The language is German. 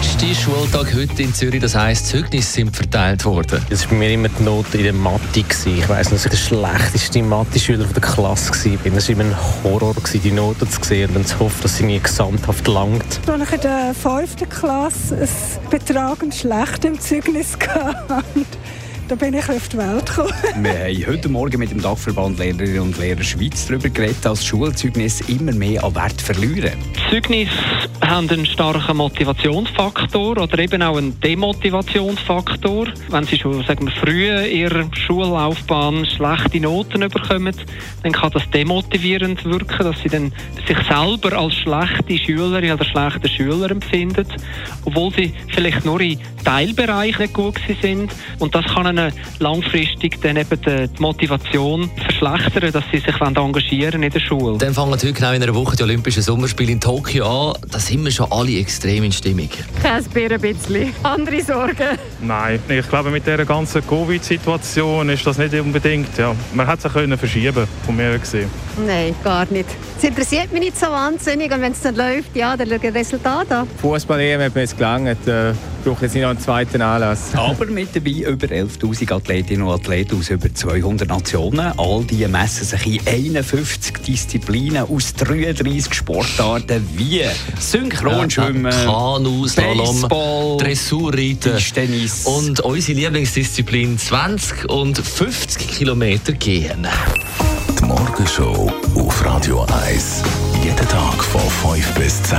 Letzter Schultag heute in Zürich, das heisst, Zeugnisse sind verteilt worden. Es war bei mir immer die Note in der Mathe. Gewesen. Ich weiss noch, dass ich der schlechteste Mathe-Schüler der Klasse war. Es war immer ein Horror, gewesen, die Noten zu sehen und zu hoffen, dass sie mir gesamthaft langt. Als ich in der 5. Klasse ein betragend schlecht im Zeugnis hatte, da bin ich auf die Welt gekommen. Wir haben heute Morgen mit dem Dachverband Lehrerinnen und Lehrer Schweiz darüber geredet, dass Schulzeugnisse immer mehr an Wert verlieren. Zeugnisse haben einen starken Motivationsfaktor oder eben auch einen Demotivationsfaktor. Wenn sie schon sagen wir, früh in ihrer Schullaufbahn schlechte Noten bekommen, dann kann das demotivierend wirken, dass sie dann sich selber als schlechte Schülerin oder schlechte Schüler empfinden, obwohl sie vielleicht nur in Teilbereichen gut sind. Und das kann ihnen langfristig dann eben die Motivation verschlechtern, dass sie sich engagieren in der Schule. Dann fangen heute genau in einer Woche die Olympischen Sommerspiele in Tokio an. Da sind wir schon alle extrem in Stimmung. Kein ein bisschen. Andere Sorgen? Nein, ich glaube, mit dieser ganzen Covid-Situation ist das nicht unbedingt. Ja. Man hätte es können verschieben von mir gesehen. Nein, gar nicht. Es interessiert mich nicht so wahnsinnig. Und wenn es dann läuft, ja, dann schaut das Resultat an. Fußball-EM hat mir jetzt gelangt. Äh, brauche jetzt nicht noch einen zweiten Anlass. Aber mit dabei über 11.000 Athletinnen und Athleten aus über 200 Nationen. All die messen sich in 51 Disziplinen aus 33 Sportarten wie Synchronschwimmen, ja, Kanu, Slalom, Baseball, Dressurreiten Tischtennis und unsere Lieblingsdisziplin 20 und 50 Kilometer gehen. Die Morgenshow auf Radio 1. Jeden Tag von 5 bis 10.